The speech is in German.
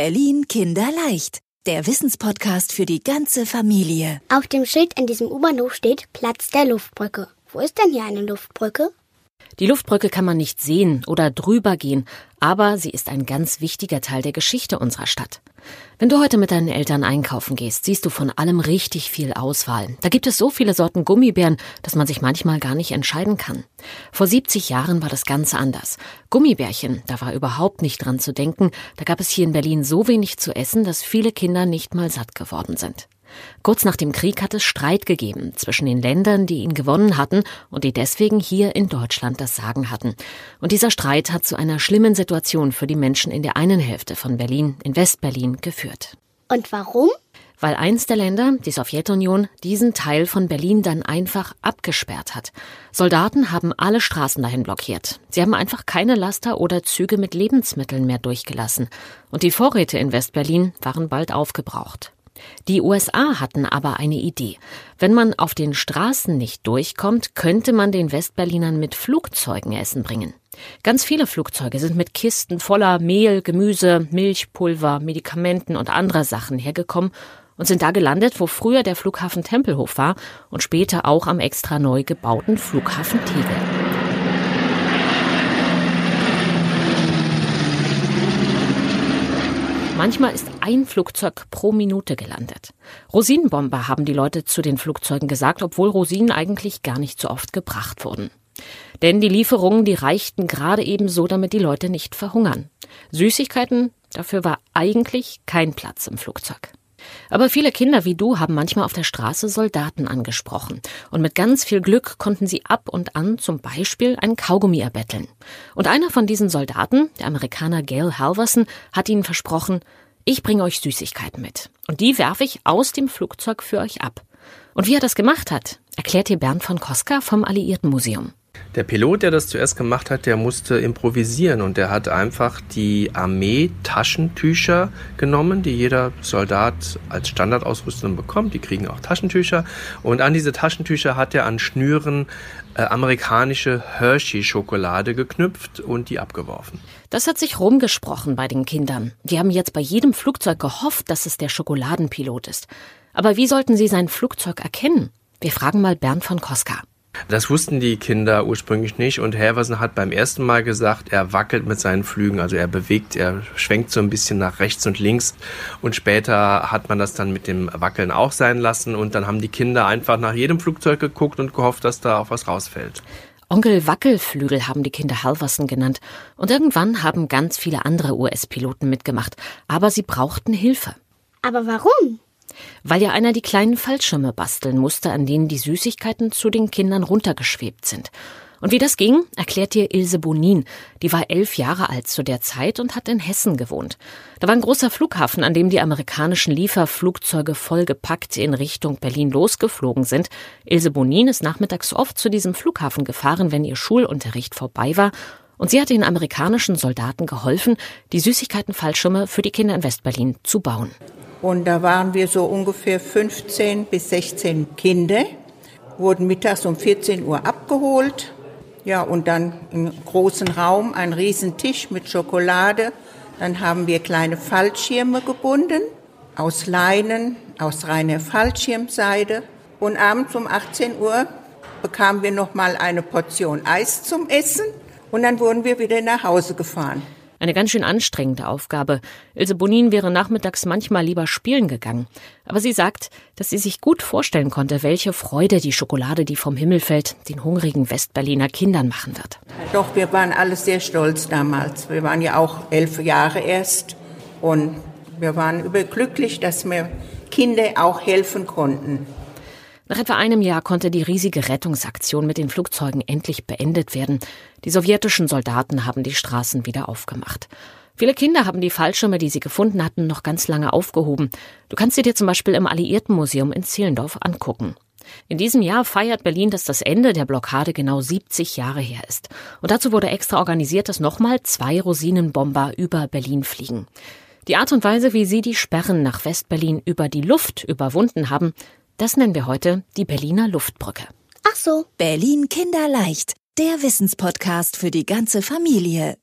Berlin Kinderleicht. Der Wissenspodcast für die ganze Familie. Auf dem Schild in diesem U-Bahnhof steht Platz der Luftbrücke. Wo ist denn hier eine Luftbrücke? Die Luftbrücke kann man nicht sehen oder drüber gehen, aber sie ist ein ganz wichtiger Teil der Geschichte unserer Stadt. Wenn du heute mit deinen Eltern einkaufen gehst, siehst du von allem richtig viel Auswahl. Da gibt es so viele Sorten Gummibären, dass man sich manchmal gar nicht entscheiden kann. Vor 70 Jahren war das ganz anders. Gummibärchen, da war überhaupt nicht dran zu denken. Da gab es hier in Berlin so wenig zu essen, dass viele Kinder nicht mal satt geworden sind. Kurz nach dem Krieg hat es Streit gegeben zwischen den Ländern, die ihn gewonnen hatten und die deswegen hier in Deutschland das Sagen hatten. Und dieser Streit hat zu einer schlimmen Situation für die Menschen in der einen Hälfte von Berlin, in Westberlin, geführt. Und warum? Weil eins der Länder, die Sowjetunion, diesen Teil von Berlin dann einfach abgesperrt hat. Soldaten haben alle Straßen dahin blockiert. Sie haben einfach keine Laster oder Züge mit Lebensmitteln mehr durchgelassen. Und die Vorräte in Westberlin waren bald aufgebraucht. Die USA hatten aber eine Idee. Wenn man auf den Straßen nicht durchkommt, könnte man den Westberlinern mit Flugzeugen Essen bringen. Ganz viele Flugzeuge sind mit Kisten voller Mehl, Gemüse, Milch, Pulver, Medikamenten und anderer Sachen hergekommen und sind da gelandet, wo früher der Flughafen Tempelhof war und später auch am extra neu gebauten Flughafen Tegel. Manchmal ist ein Flugzeug pro Minute gelandet. Rosinenbomber haben die Leute zu den Flugzeugen gesagt, obwohl Rosinen eigentlich gar nicht so oft gebracht wurden. Denn die Lieferungen, die reichten gerade eben so, damit die Leute nicht verhungern. Süßigkeiten, dafür war eigentlich kein Platz im Flugzeug. Aber viele Kinder wie du haben manchmal auf der Straße Soldaten angesprochen. Und mit ganz viel Glück konnten sie ab und an zum Beispiel ein Kaugummi erbetteln. Und einer von diesen Soldaten, der Amerikaner Gail Halverson, hat ihnen versprochen, ich bringe euch Süßigkeiten mit. Und die werfe ich aus dem Flugzeug für euch ab. Und wie er das gemacht hat, erklärt hier Bernd von Koska vom Alliiertenmuseum. Der Pilot, der das zuerst gemacht hat, der musste improvisieren und der hat einfach die Armee-Taschentücher genommen, die jeder Soldat als Standardausrüstung bekommt. Die kriegen auch Taschentücher und an diese Taschentücher hat er an Schnüren äh, amerikanische Hershey-Schokolade geknüpft und die abgeworfen. Das hat sich rumgesprochen bei den Kindern. Die haben jetzt bei jedem Flugzeug gehofft, dass es der Schokoladenpilot ist. Aber wie sollten sie sein Flugzeug erkennen? Wir fragen mal Bernd von Koska. Das wussten die Kinder ursprünglich nicht und Herversen hat beim ersten Mal gesagt, er wackelt mit seinen Flügen, also er bewegt, er schwenkt so ein bisschen nach rechts und links und später hat man das dann mit dem Wackeln auch sein lassen und dann haben die Kinder einfach nach jedem Flugzeug geguckt und gehofft, dass da auch was rausfällt. Onkel Wackelflügel haben die Kinder Halverson genannt und irgendwann haben ganz viele andere US-Piloten mitgemacht, aber sie brauchten Hilfe. Aber warum? Weil ja einer die kleinen Fallschirme basteln musste, an denen die Süßigkeiten zu den Kindern runtergeschwebt sind. Und wie das ging, erklärt dir Ilse Bonin. Die war elf Jahre alt zu der Zeit und hat in Hessen gewohnt. Da war ein großer Flughafen, an dem die amerikanischen Lieferflugzeuge vollgepackt in Richtung Berlin losgeflogen sind. Ilse Bonin ist nachmittags oft zu diesem Flughafen gefahren, wenn ihr Schulunterricht vorbei war. Und sie hat den amerikanischen Soldaten geholfen, die Süßigkeitenfallschirme für die Kinder in Westberlin zu bauen. Und da waren wir so ungefähr 15 bis 16 Kinder, wurden mittags um 14 Uhr abgeholt. Ja, und dann im großen Raum ein Riesentisch mit Schokolade. Dann haben wir kleine Fallschirme gebunden aus Leinen, aus reiner Fallschirmseide. Und abends um 18 Uhr bekamen wir noch mal eine Portion Eis zum Essen und dann wurden wir wieder nach Hause gefahren. Eine ganz schön anstrengende Aufgabe. Ilse Bonin wäre nachmittags manchmal lieber spielen gegangen. Aber sie sagt, dass sie sich gut vorstellen konnte, welche Freude die Schokolade, die vom Himmel fällt, den hungrigen Westberliner Kindern machen wird. Doch, wir waren alle sehr stolz damals. Wir waren ja auch elf Jahre erst. Und wir waren überglücklich, dass wir Kinder auch helfen konnten. Nach etwa einem Jahr konnte die riesige Rettungsaktion mit den Flugzeugen endlich beendet werden. Die sowjetischen Soldaten haben die Straßen wieder aufgemacht. Viele Kinder haben die Fallschirme, die sie gefunden hatten, noch ganz lange aufgehoben. Du kannst sie dir zum Beispiel im Alliiertenmuseum in Zehlendorf angucken. In diesem Jahr feiert Berlin, dass das Ende der Blockade genau 70 Jahre her ist. Und dazu wurde extra organisiert, dass nochmal zwei Rosinenbomber über Berlin fliegen. Die Art und Weise, wie sie die Sperren nach Westberlin über die Luft überwunden haben, das nennen wir heute die Berliner Luftbrücke. Ach so. Berlin Kinderleicht, der Wissenspodcast für die ganze Familie.